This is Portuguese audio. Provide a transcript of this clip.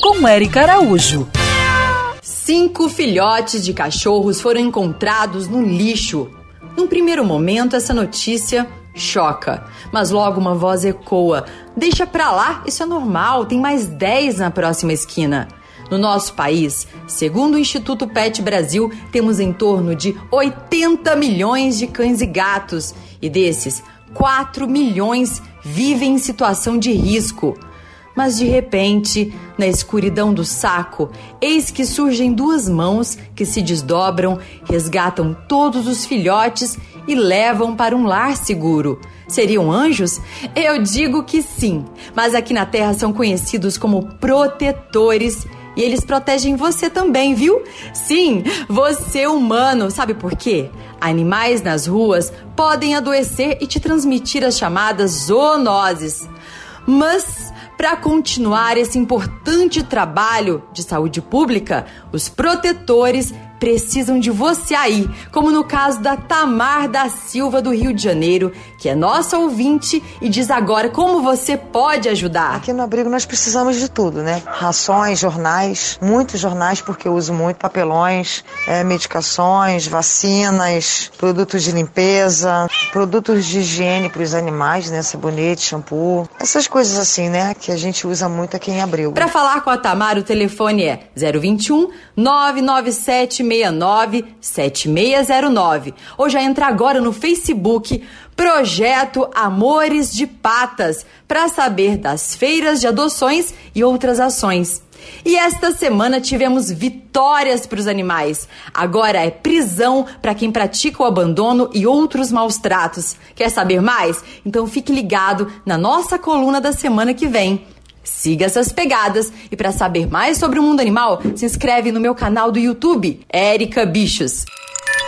Com Eric Araújo. Cinco filhotes de cachorros foram encontrados no lixo. Num primeiro momento, essa notícia choca, mas logo uma voz ecoa: Deixa pra lá, isso é normal, tem mais dez na próxima esquina. No nosso país, segundo o Instituto Pet Brasil, temos em torno de 80 milhões de cães e gatos, e desses, 4 milhões vivem em situação de risco. Mas de repente, na escuridão do saco, eis que surgem duas mãos que se desdobram, resgatam todos os filhotes e levam para um lar seguro. Seriam anjos? Eu digo que sim, mas aqui na Terra são conhecidos como protetores e eles protegem você também, viu? Sim, você humano. Sabe por quê? Animais nas ruas podem adoecer e te transmitir as chamadas zoonoses. Mas para continuar esse importante trabalho de saúde pública, os protetores precisam de você aí, como no caso da Tamar da Silva do Rio de Janeiro, que é nossa ouvinte e diz agora como você pode ajudar. Aqui no abrigo nós precisamos de tudo, né? Rações, jornais, muitos jornais porque eu uso muito papelões, é, medicações, vacinas, produtos de limpeza, produtos de higiene para os animais, né? Sabonete, shampoo, essas coisas assim, né? Que a gente usa muito aqui em abrigo. Para falar com a Tamar, o telefone é 021 997 7609 ou já entra agora no Facebook Projeto Amores de Patas para saber das feiras de adoções e outras ações. E esta semana tivemos vitórias para os animais. Agora é prisão para quem pratica o abandono e outros maus tratos. Quer saber mais? Então fique ligado na nossa coluna da semana que vem. Siga essas pegadas e para saber mais sobre o mundo animal, se inscreve no meu canal do YouTube, Érica Bichos.